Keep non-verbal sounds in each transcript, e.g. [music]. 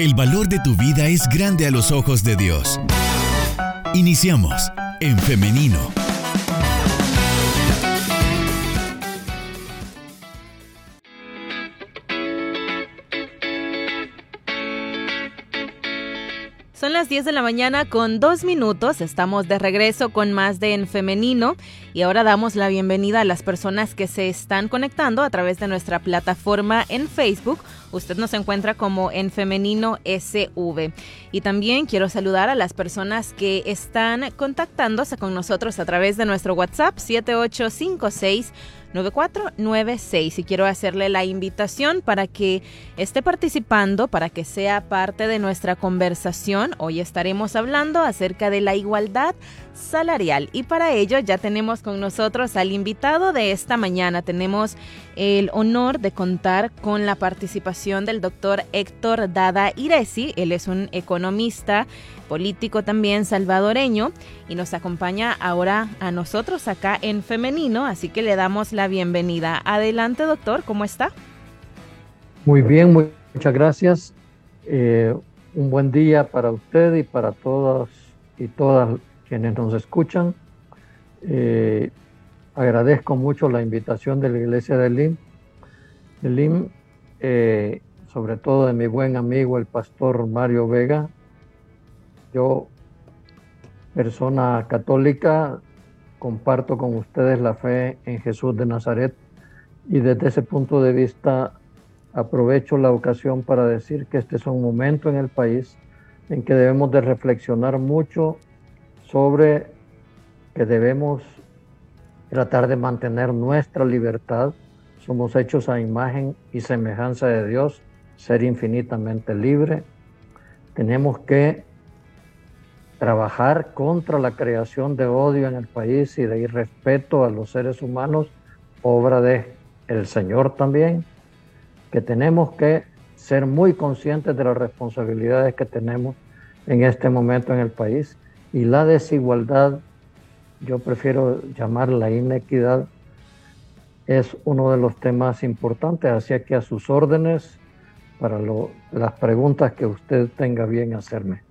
El valor de tu vida es grande a los ojos de Dios. Iniciamos en femenino. Son las 10 de la mañana con dos minutos. Estamos de regreso con más de En Femenino y ahora damos la bienvenida a las personas que se están conectando a través de nuestra plataforma en Facebook. Usted nos encuentra como En Femenino SV. Y también quiero saludar a las personas que están contactándose con nosotros a través de nuestro WhatsApp 7856 9496 y quiero hacerle la invitación para que esté participando, para que sea parte de nuestra conversación. Hoy estaremos hablando acerca de la igualdad salarial y para ello ya tenemos con nosotros al invitado de esta mañana. Tenemos el honor de contar con la participación del doctor Héctor Dada Iresi. Él es un economista político también salvadoreño y nos acompaña ahora a nosotros acá en femenino, así que le damos la bienvenida. Adelante, doctor, ¿cómo está? Muy bien, muchas gracias. Eh, un buen día para usted y para todos y todas quienes nos escuchan. Eh, agradezco mucho la invitación de la iglesia de LIM, de LIM eh, sobre todo de mi buen amigo el pastor Mario Vega, yo, persona católica, comparto con ustedes la fe en Jesús de Nazaret y desde ese punto de vista aprovecho la ocasión para decir que este es un momento en el país en que debemos de reflexionar mucho sobre que debemos tratar de mantener nuestra libertad. Somos hechos a imagen y semejanza de Dios, ser infinitamente libre. Tenemos que trabajar contra la creación de odio en el país y de irrespeto a los seres humanos, obra de el Señor también, que tenemos que ser muy conscientes de las responsabilidades que tenemos en este momento en el país y la desigualdad, yo prefiero llamar la inequidad, es uno de los temas importantes, así que a sus órdenes para las preguntas que usted tenga bien hacerme.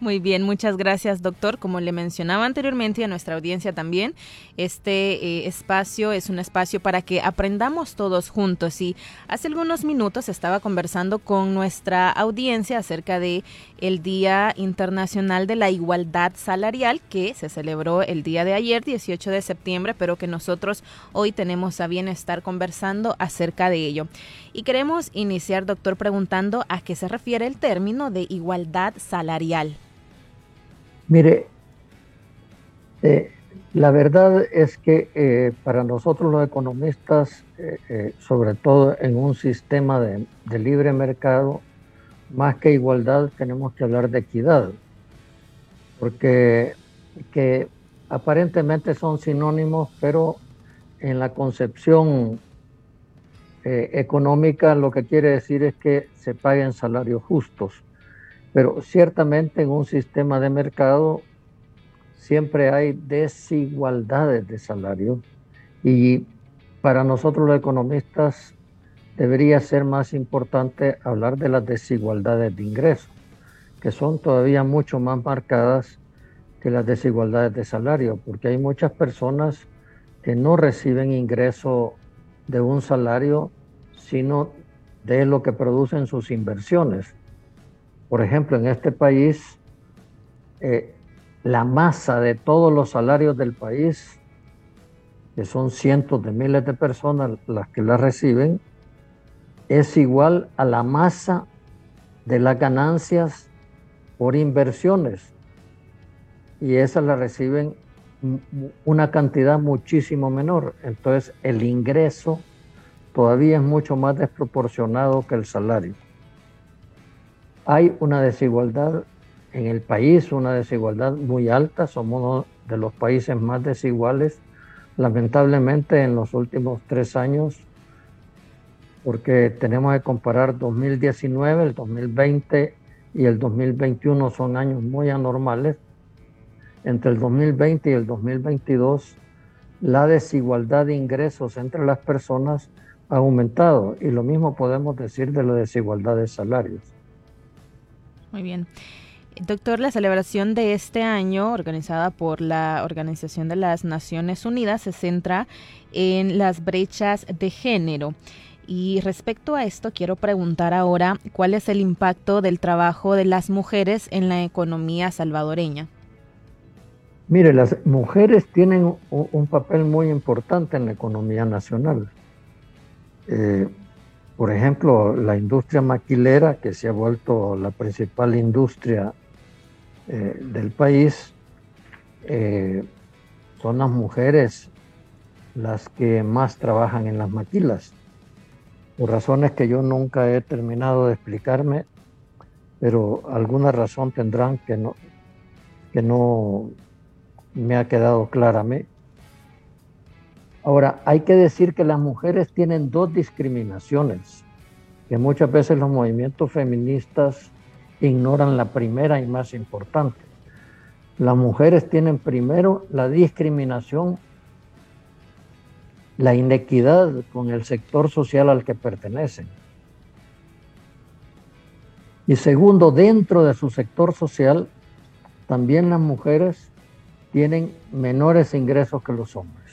Muy bien, muchas gracias, doctor. Como le mencionaba anteriormente a nuestra audiencia también, este eh, espacio es un espacio para que aprendamos todos juntos. Y hace algunos minutos estaba conversando con nuestra audiencia acerca de el Día Internacional de la Igualdad Salarial que se celebró el día de ayer, 18 de septiembre, pero que nosotros hoy tenemos a bien estar conversando acerca de ello. Y queremos iniciar, doctor, preguntando a qué se refiere el término de igualdad salarial. Mire, eh, la verdad es que eh, para nosotros los economistas, eh, sobre todo en un sistema de, libre mercado, más que igualdad tenemos que hablar de equidad, porque que aparentemente son sinónimos, pero en la concepción económica lo que quiere decir es que se paguen salarios justos. Pero ciertamente en un sistema de mercado siempre hay desigualdades de salario y para nosotros los economistas debería ser más importante hablar de las desigualdades de ingresos, que son todavía mucho más marcadas que las desigualdades de salario, porque hay muchas personas que no reciben ingreso de un salario, sino de lo que producen sus inversiones. Por ejemplo, en este país, eh, la masa de todos los salarios del país, que son cientos de miles de personas las que la reciben, es igual a la masa de las ganancias por inversiones. Y esas la reciben una cantidad muchísimo menor. Entonces el ingreso todavía es mucho más desproporcionado que el salario. Hay una desigualdad en el país, una desigualdad muy alta, somos uno de los países más desiguales, lamentablemente en los últimos tres años, porque tenemos que comparar 2019, el 2020 y el 2021 son años muy anormales. Entre el 2020 y el 2022, la desigualdad de ingresos entre las personas ha aumentado y lo mismo podemos decir de la desigualdad de salarios. Muy bien. Doctor, la celebración de este año, organizada por la Organización de las Naciones Unidas, se centra en las brechas de género. Y respecto a esto, quiero preguntar ahora cuál es el impacto del trabajo de las mujeres en la economía salvadoreña. Mire, las mujeres tienen un papel muy importante en la economía nacional. Eh, por ejemplo, la industria maquilera, que se ha vuelto la principal industria eh, del país, eh, son las mujeres las que más trabajan en las maquilas. Por razones que yo nunca he terminado de explicarme, pero alguna razón tendrán que no, que no me ha quedado clara a mí. Ahora, hay que decir que las mujeres tienen dos discriminaciones, que muchas veces los movimientos feministas ignoran la primera y más importante. Las mujeres tienen primero la discriminación, la inequidad con el sector social al que pertenecen. Y segundo, dentro de su sector social, también las mujeres tienen menores ingresos que los hombres.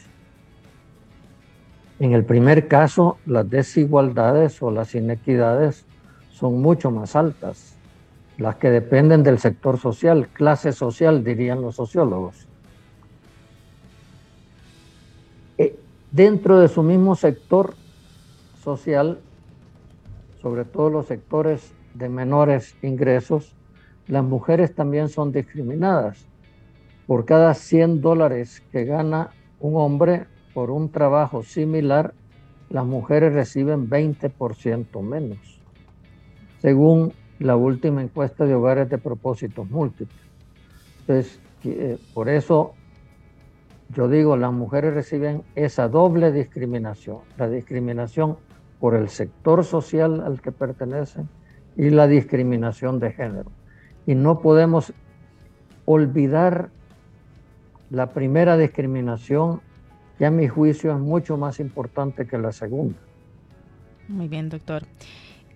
En el primer caso, las desigualdades o las inequidades son mucho más altas las que dependen del sector social, clase social, dirían los sociólogos. Eh, dentro de su mismo sector social, sobre todo los sectores de menores ingresos, las mujeres también son discriminadas. Por cada 100 dólares que gana un hombre por un trabajo similar, las mujeres reciben 20% menos, según la última encuesta de hogares de propósitos múltiples. Entonces, eh, por eso yo digo, las mujeres reciben esa doble discriminación, la discriminación por el sector social al que pertenecen y la discriminación de género. Y no podemos olvidar la primera discriminación, que a mi juicio es mucho más importante que la segunda. Muy bien, doctor.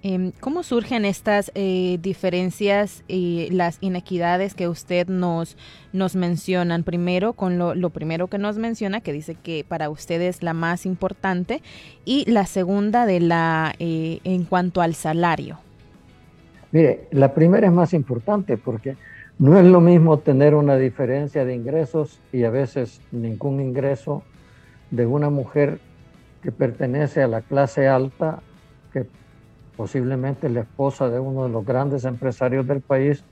Em, ¿Cómo surgen estas eh, diferencias y las inequidades que usted nos, nos mencionan? Primero, con lo, primero que nos menciona, que dice que para usted es la más importante, y la segunda de la eh, en cuanto al salario. Mire, la primera es más importante porque no es lo mismo tener una diferencia de ingresos y a veces ningún ingreso de una mujer que pertenece a la clase alta que posiblemente la esposa de uno de los grandes empresarios del país,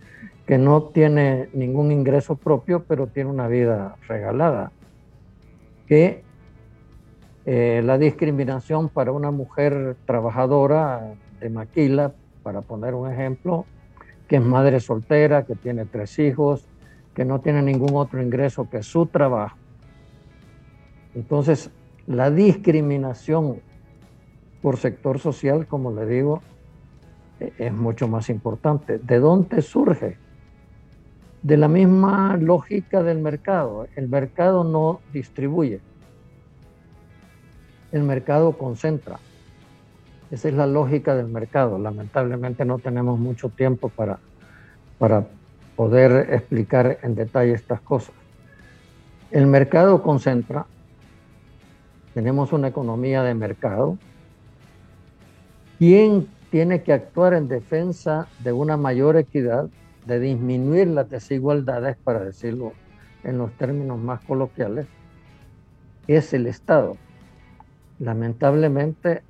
que no tiene ningún ingreso propio, pero tiene una vida regalada. Que eh, la discriminación para una mujer trabajadora de maquila, para poner un ejemplo, que es madre soltera, que tiene tres hijos, que no tiene ningún otro ingreso que su trabajo. Entonces, la discriminación por sector social, como le digo, e-, es mucho más importante. ¿De dónde surge? De la misma lógica del mercado. El mercado no distribuye. El mercado concentra. Esa es la lógica del mercado. Lamentablemente no tenemos mucho tiempo para, para poder explicar en detalle estas cosas. El mercado concentra. Tenemos una economía de mercado ¿Quién tiene que actuar en defensa de una mayor equidad, de disminuir las desigualdades, para decirlo en los términos más coloquiales? Es el Estado. Lamentablemente,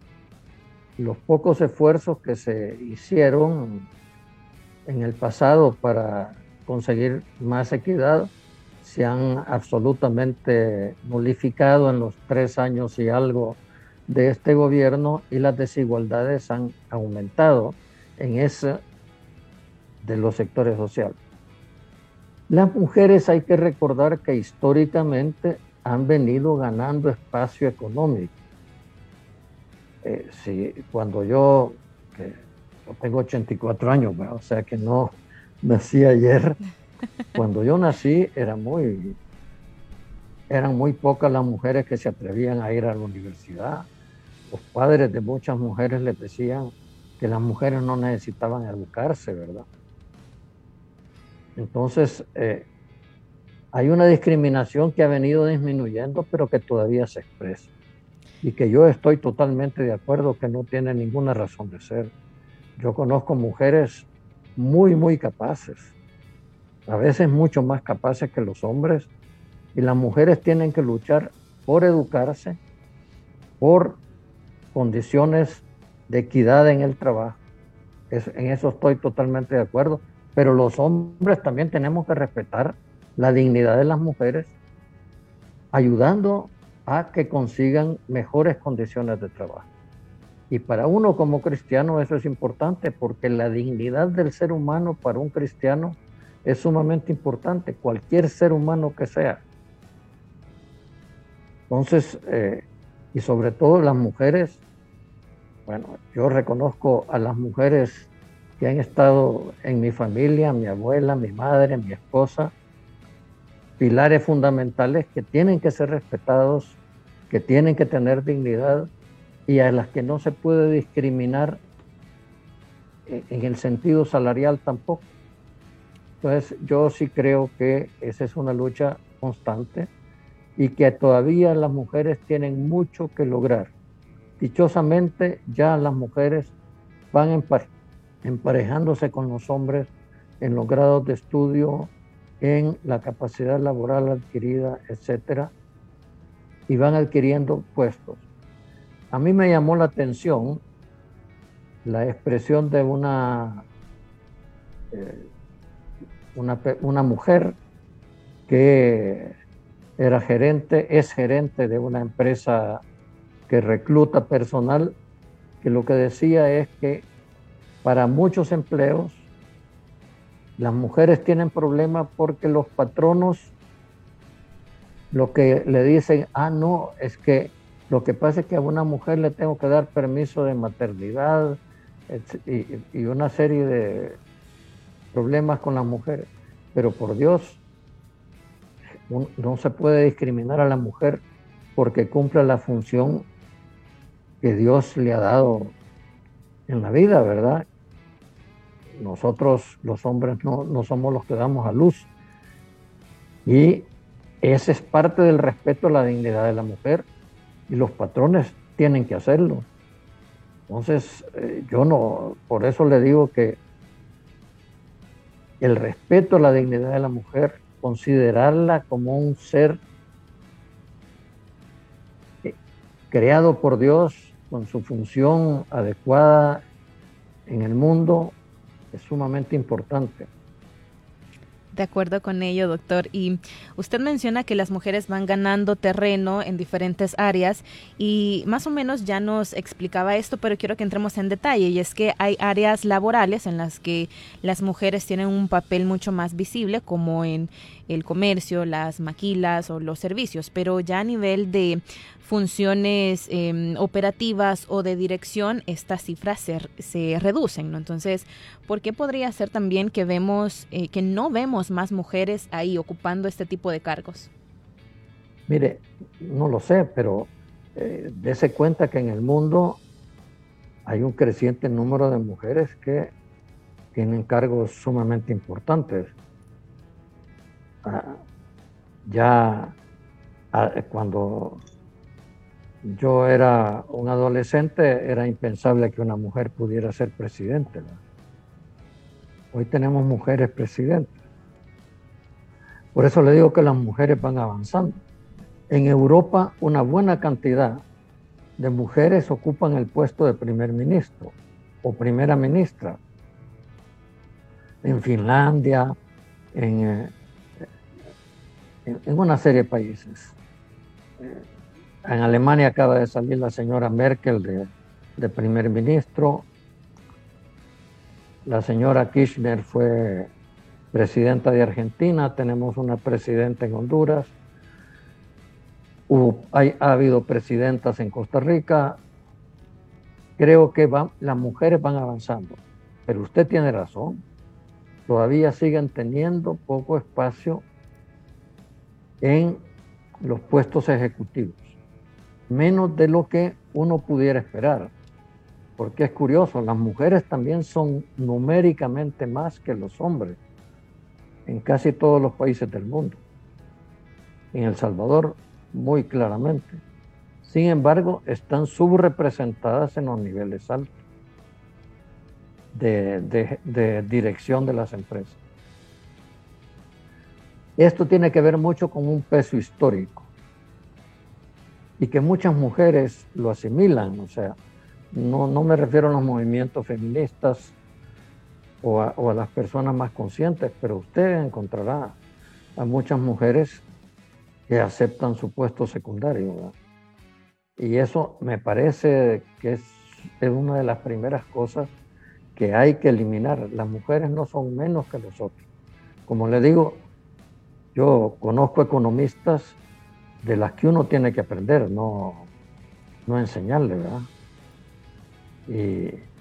los pocos esfuerzos que se hicieron en el pasado para conseguir más equidad se han absolutamente nulificado en los tres años y algo de este gobierno y las desigualdades han aumentado en ese de los sectores sociales. Las mujeres hay que recordar que históricamente han venido ganando espacio económico. Eh, cuando yo, tengo 84 años, o sea que no nací ayer, cuando yo nací era muy, eran muy pocas las mujeres que se atrevían a ir a la universidad los padres de muchas mujeres les decían que las mujeres no necesitaban educarse, ¿verdad? Entonces, eh, hay una discriminación que ha venido disminuyendo, pero que todavía se expresa. Y que yo estoy totalmente de acuerdo que no tiene ninguna razón de ser. Yo conozco mujeres muy, muy capaces, a veces mucho más capaces que los hombres, y las mujeres tienen que luchar por educarse, por condiciones de equidad en el trabajo. en eso estoy totalmente de acuerdo. Pero los hombres también tenemos que respetar la dignidad de las mujeres, ayudando a que consigan mejores condiciones de trabajo. Y para uno como cristiano eso es importante porque la dignidad del ser humano para un cristiano es sumamente importante, cualquier ser humano que sea. Entonces, eh, y sobre todo las mujeres, bueno, yo reconozco a las mujeres que han estado en mi familia, mi abuela, mi madre, mi esposa, pilares fundamentales que tienen que ser respetados, que tienen que tener dignidad y a las que no se puede discriminar en el sentido salarial tampoco. Entonces yo sí creo que esa es una lucha constante y que todavía las mujeres tienen mucho que lograr. Dichosamente ya las mujeres van emparejándose con los hombres en los grados de estudio, en la capacidad laboral adquirida, etcétera, y van adquiriendo puestos. A mí me llamó la atención la expresión de una, eh, una, una, mujer que era gerente, es gerente de una empresa que recluta personal, que lo que decía es que para muchos empleos las mujeres tienen problemas porque los patronos lo que le dicen, ah, no, es que lo que pasa es que a una mujer le tengo que dar permiso de maternidad y, una serie de problemas con las mujeres. Pero por Dios, no se puede discriminar a la mujer porque cumple la función que Dios le ha dado en la vida, ¿verdad? Nosotros los hombres no, no somos los que damos a luz. Y ese es parte del respeto a la dignidad de la mujer y los patrones tienen que hacerlo. Entonces, eh, yo no, por eso le digo que el respeto a la dignidad de la mujer, considerarla como un ser eh, creado por Dios con su función adecuada en el mundo, es sumamente importante. De acuerdo con ello, doctor. Y usted menciona que las mujeres van ganando terreno en diferentes áreas y más o menos ya nos explicaba esto, pero quiero que entremos en detalle. Y es que hay áreas laborales en las que las mujeres tienen un papel mucho más visible, como en el comercio, las maquilas o los servicios, pero ya a nivel de funciones em, operativas o de dirección, estas cifras se, se, reducen, ¿no? Entonces, ¿por qué podría ser también que vemos, eh, que no vemos más mujeres ahí ocupando este tipo de cargos? Mire, no lo sé, pero eh, dése cuenta que en el mundo hay un creciente número de mujeres que tienen cargos sumamente importantes. Ah, ya ah, cuando yo era un adolescente, era impensable que una mujer pudiera ser presidente. Hoy tenemos mujeres presidentes. Por eso le digo que las mujeres van avanzando. En Europa, una buena cantidad de mujeres ocupan el puesto de primer ministro o primera ministra. En Finlandia, en, eh, en una serie de países. En Alemania acaba de salir la señora Merkel de, primer ministro. La señora Kirchner fue presidenta de Argentina. Tenemos una presidenta en Honduras. hay, ha habido presidentas en Costa Rica. Creo que las mujeres van avanzando. Pero usted tiene razón. Todavía siguen teniendo poco espacio en los puestos ejecutivos menos de lo que uno pudiera esperar. Porque es curioso, las mujeres también son numéricamente más que los hombres. En casi todos los países del mundo. En El Salvador, muy claramente. Sin embargo, están subrepresentadas en los niveles altos de, dirección de las empresas. Esto tiene que ver mucho con un peso histórico y que muchas mujeres lo asimilan, o sea, no, me refiero a los movimientos feministas o a, las personas más conscientes, pero usted encontrará a muchas mujeres que aceptan su puesto secundario. Y eso me parece que es, es una de las primeras cosas que hay que eliminar. Las mujeres no son menos que los otros. Como le digo, yo conozco economistas de las que uno tiene que aprender, no, no enseñarle, ¿verdad? Y,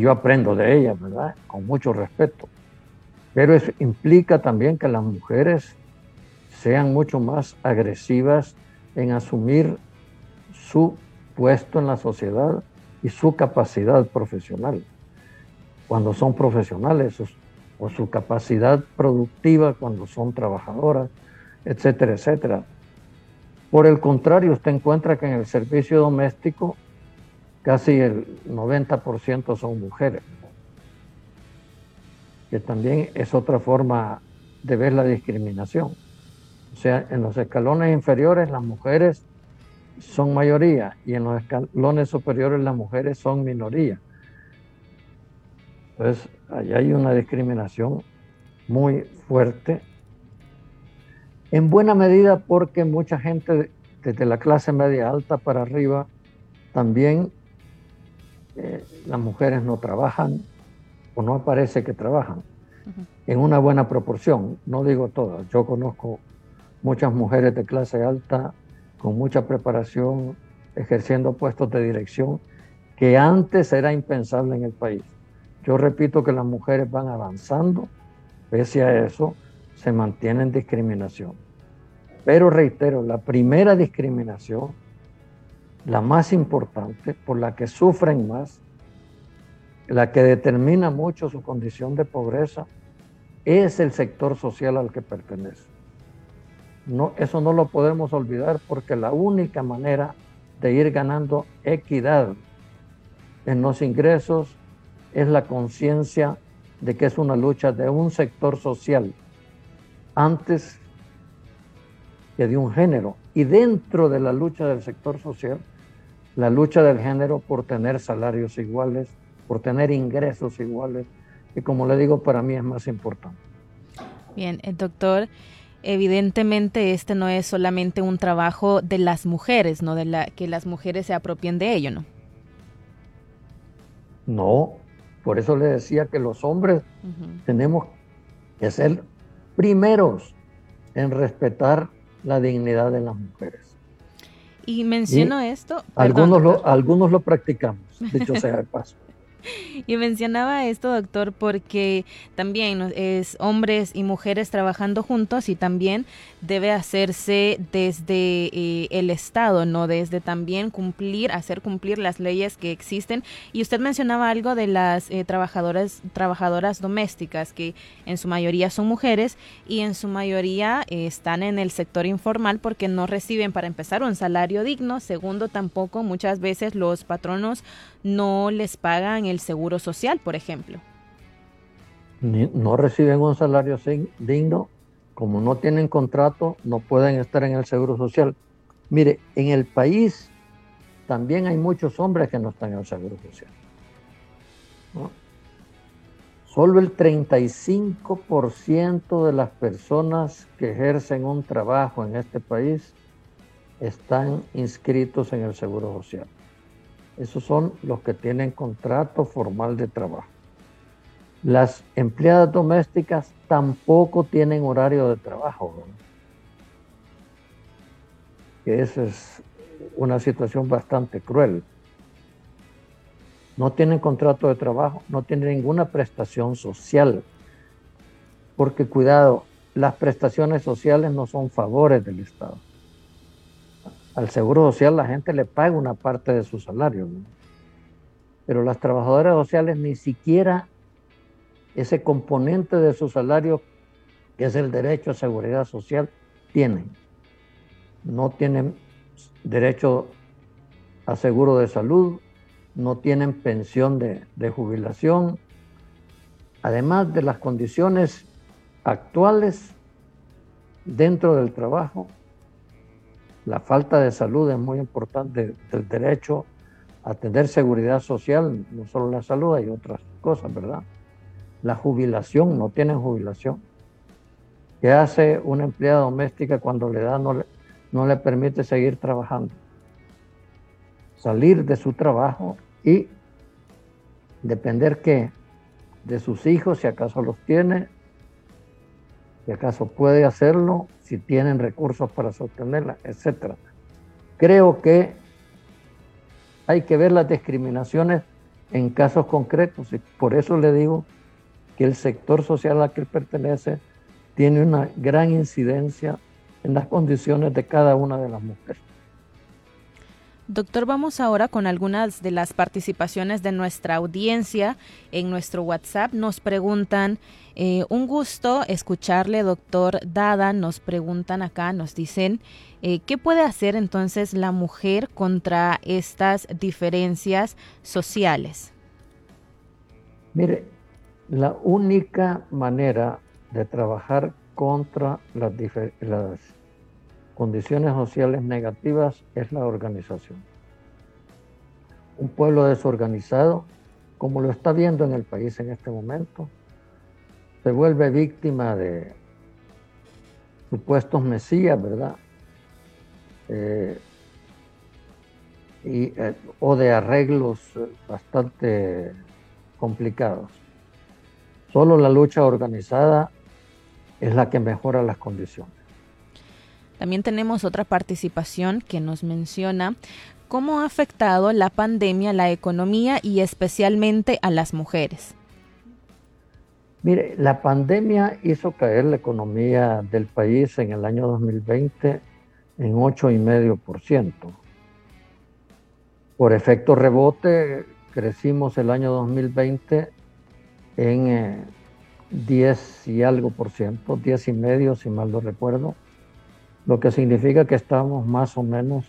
yo aprendo de ellas, ¿verdad? Con mucho respeto. Pero eso implica también que las mujeres sean mucho más agresivas en asumir su puesto en la sociedad y su capacidad profesional cuando son profesionales o, su capacidad productiva cuando son trabajadoras, etcétera, etcétera. Por el contrario, usted encuentra que en el servicio doméstico casi el 90% son mujeres, que también es otra forma de ver la discriminación. O sea, en los escalones inferiores las mujeres son mayoría y en los escalones superiores las mujeres son minoría. Entonces, allá hay una discriminación muy fuerte, en buena medida porque mucha gente desde la clase media alta para arriba también eh, las mujeres no trabajan o no parece que trabajan en una buena proporción, no digo todas, yo conozco muchas mujeres de clase alta con mucha preparación, ejerciendo puestos de dirección que antes era impensable en el país. Yo repito que las mujeres van avanzando, pese a eso se mantiene en discriminación. Pero reitero, la primera discriminación, la más importante, por la que sufren más, la que determina mucho su condición de pobreza, es el sector social al que pertenece. No, eso no lo podemos olvidar porque la única manera de ir ganando equidad en los ingresos es la conciencia de que es una lucha de un sector social antes que de un género. Y dentro de la lucha del sector social, la lucha del género por tener salarios iguales, por tener ingresos iguales, y como le digo, para mí es más importante. Bien, el doctor, evidentemente este no es solamente un trabajo de las mujeres, no de la que las mujeres se apropien de ello, ¿no? No, por eso le decía que los hombres tenemos que ser primeros en respetar la dignidad de las mujeres. Y menciono esto. algunos, lo, algunos lo practicamos, dicho sea de paso. [laughs] [laughs] Y mencionaba esto, doctor, porque también es hombres y mujeres trabajando juntos y también debe hacerse desde eh, el Estado, no desde también cumplir, hacer cumplir las leyes que existen. Y usted mencionaba algo de las eh, trabajadoras, trabajadoras domésticas, que en su mayoría son mujeres y en su mayoría eh, están en el sector informal porque no reciben, para empezar, un salario digno. Segundo, tampoco muchas veces los patronos no les pagan el seguro social, por ejemplo. no reciben un salario digno, como no tienen contrato, no pueden estar en el seguro social. Mire, en el país también hay muchos hombres que no están en el seguro social. Solo el 35% de las personas que ejercen un trabajo en este país están inscritos en el seguro social. Esos son los que tienen contrato formal de trabajo. Las empleadas domésticas tampoco tienen horario de trabajo. esa es una situación bastante cruel. No tienen contrato de trabajo, no tienen ninguna prestación social. Porque cuidado, las prestaciones sociales no son favores del Estado al Seguro Social la gente le paga una parte de su salario, pero las trabajadoras sociales ni siquiera ese componente de su salario que es el derecho a seguridad social, tienen. No tienen derecho a seguro de salud, no tienen pensión de, jubilación, además de las condiciones actuales dentro del trabajo, la falta de salud es muy importante, el derecho a tener seguridad social, no solo la salud, hay otras cosas, ¿verdad? La jubilación, no tienen jubilación. ¿Qué hace una empleada doméstica cuando le da no le, no le permite seguir trabajando? Salir de su trabajo y depender que de sus hijos, si acaso los tiene, si acaso puede hacerlo, si tienen recursos para sostenerla, etc. Creo que hay que ver las discriminaciones en casos concretos y por eso le digo que el sector social al que él pertenece tiene una gran incidencia en las condiciones de cada una de las mujeres. Doctor, vamos ahora con algunas de las participaciones de nuestra audiencia en nuestro WhatsApp. Nos preguntan, eh, un gusto escucharle, doctor Dada. Nos preguntan acá, nos dicen, eh, ¿qué puede hacer entonces la mujer contra estas diferencias sociales? Mire, la única manera de trabajar contra las, las condiciones sociales negativas es la organización. Un pueblo desorganizado, como lo está viendo en el país en este momento, se vuelve víctima de supuestos mesías, ¿verdad? Eh, y, eh, o de arreglos bastante complicados. Solo la lucha organizada es la que mejora las condiciones. También tenemos otra participación que nos menciona cómo ha afectado la pandemia a la economía y especialmente a las mujeres. Mire, la pandemia hizo caer la economía del país en el año 2020 en 8,5%. Por efecto rebote, crecimos el año 2020 en 10 eh, y algo por ciento, 10 y medio si mal no recuerdo lo que significa que estamos más o menos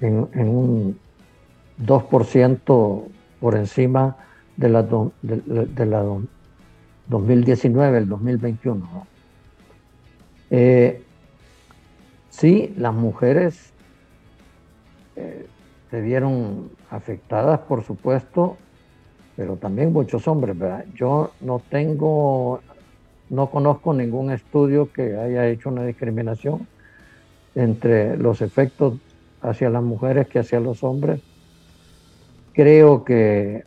en, un 2% por encima de la, de, la 2019, el 2021. Eh, sí, las mujeres eh, se vieron afectadas, por supuesto, pero también muchos hombres, ¿verdad? Yo no tengo no conozco ningún estudio que haya hecho una discriminación entre los efectos hacia las mujeres que hacia los hombres. Creo que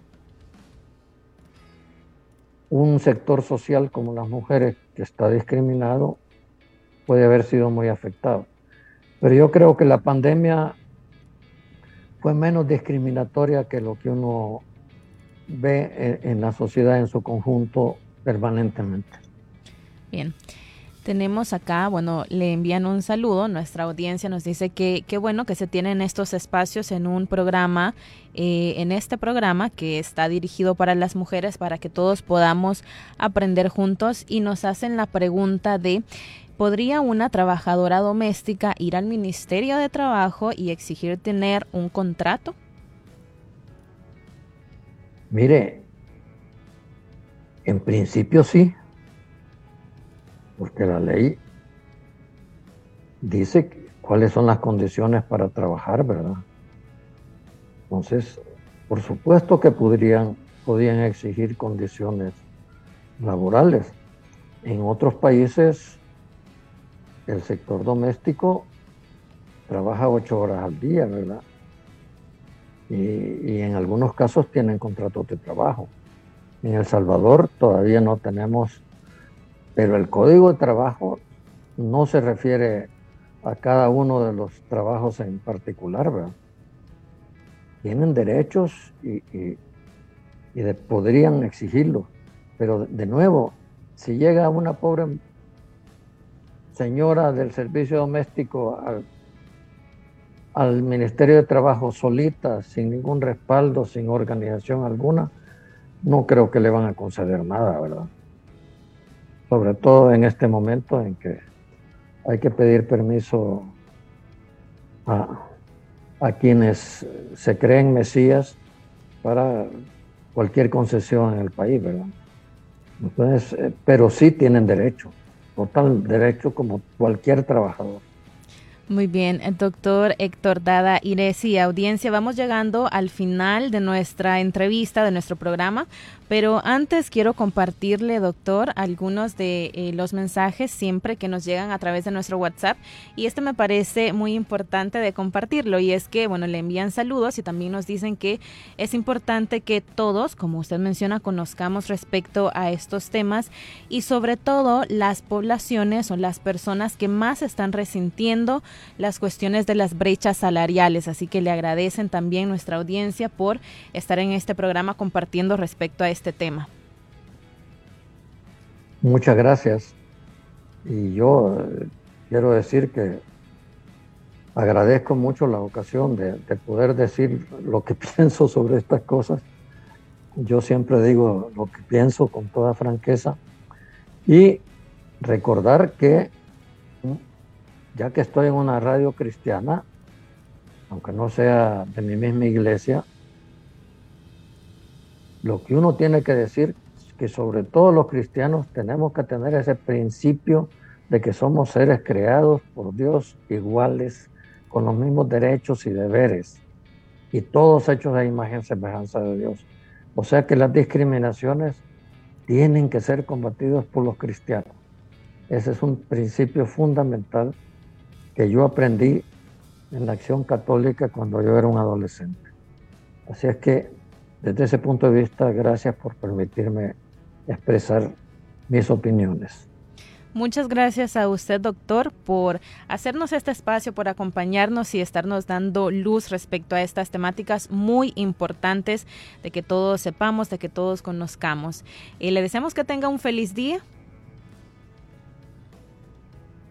un sector social como las mujeres que está discriminado puede haber sido muy afectado. Pero yo creo que la pandemia fue menos discriminatoria que lo que uno ve en, la sociedad en su conjunto permanentemente. Bien. Tenemos acá, bueno, le envían un saludo. Nuestra audiencia nos dice que qué bueno que se tienen estos espacios en un programa, eh, en este programa que está dirigido para las mujeres, para que todos podamos aprender juntos. Y nos hacen la pregunta de, ¿podría una trabajadora doméstica ir al Ministerio de Trabajo y exigir tener un contrato? Mire, en principio sí porque la ley dice cuáles son las condiciones para trabajar, ¿verdad? Entonces, por supuesto que podrían, podrían exigir condiciones laborales. En otros países, el sector doméstico trabaja ocho horas al día, ¿verdad? Y, y, en algunos casos tienen contratos de trabajo. En El Salvador todavía no tenemos pero el código de trabajo no se refiere a cada uno de los trabajos en particular, ¿verdad? Tienen derechos y, podrían exigirlo. Pero de nuevo, si llega una pobre señora del servicio doméstico al Ministerio de Trabajo solita, sin ningún respaldo, sin organización alguna, no creo que le van a conceder nada, ¿verdad? Sobre todo en este momento en que hay que pedir permiso a, a quienes se creen mesías para cualquier concesión en el país, ¿verdad? Entonces, eh, pero sí tienen derecho, total derecho como cualquier trabajador. Muy bien, doctor Héctor Dada Iresi, audiencia, vamos llegando al final de nuestra entrevista, de nuestro programa. Pero antes quiero compartirle, doctor, algunos de eh, los mensajes siempre que nos llegan a través de nuestro WhatsApp. Y este me parece muy importante de compartirlo. Y es que, bueno, le envían saludos y también nos dicen que es importante que todos, como usted menciona, conozcamos respecto a estos temas y sobre todo las poblaciones o las personas que más están resintiendo las cuestiones de las brechas salariales. Así que le agradecen también nuestra audiencia por estar en este programa compartiendo respecto a este tema. Muchas gracias. Y yo eh, quiero decir que agradezco mucho la ocasión de, poder decir lo que [laughs] pienso sobre estas cosas. Yo siempre digo lo que pienso con toda franqueza y recordar que ya que estoy en una radio cristiana, aunque no sea de mi misma iglesia, lo que uno tiene que decir es que sobre todo los cristianos tenemos que tener ese principio de que somos seres creados por Dios iguales, con los mismos derechos y deberes, y todos hechos a imagen y semejanza de Dios. O sea que las discriminaciones tienen que ser combatidas por los cristianos. Ese es un principio fundamental que yo aprendí en la acción católica cuando yo era un adolescente. Así es que desde ese punto de vista, gracias por permitirme expresar mis opiniones. Muchas gracias a usted, doctor, por hacernos este espacio, por acompañarnos y estarnos dando luz respecto a estas temáticas muy importantes de que todos sepamos, de que todos conozcamos. Y le deseamos que tenga un feliz día.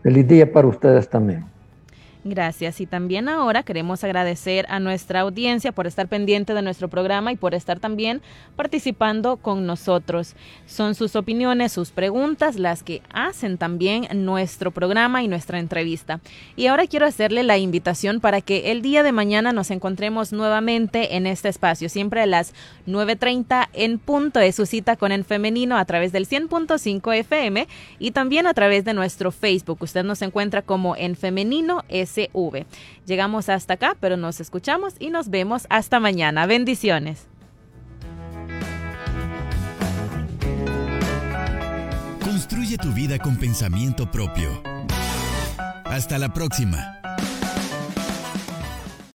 Feliz día para ustedes también. Gracias. Y también ahora queremos agradecer a nuestra audiencia por estar pendiente de nuestro programa y por estar también participando con nosotros. Son sus opiniones, sus preguntas las que hacen también nuestro programa y nuestra entrevista. Y ahora quiero hacerle la invitación para que el día de mañana nos encontremos nuevamente en este espacio, siempre a las 9.30 en punto de su cita con el femenino a través del 100.5 FM y también a través de nuestro Facebook. Usted nos encuentra como en femenino es Llegamos hasta acá, pero nos escuchamos y nos vemos hasta mañana. Bendiciones. Construye tu vida con pensamiento propio. Hasta la próxima.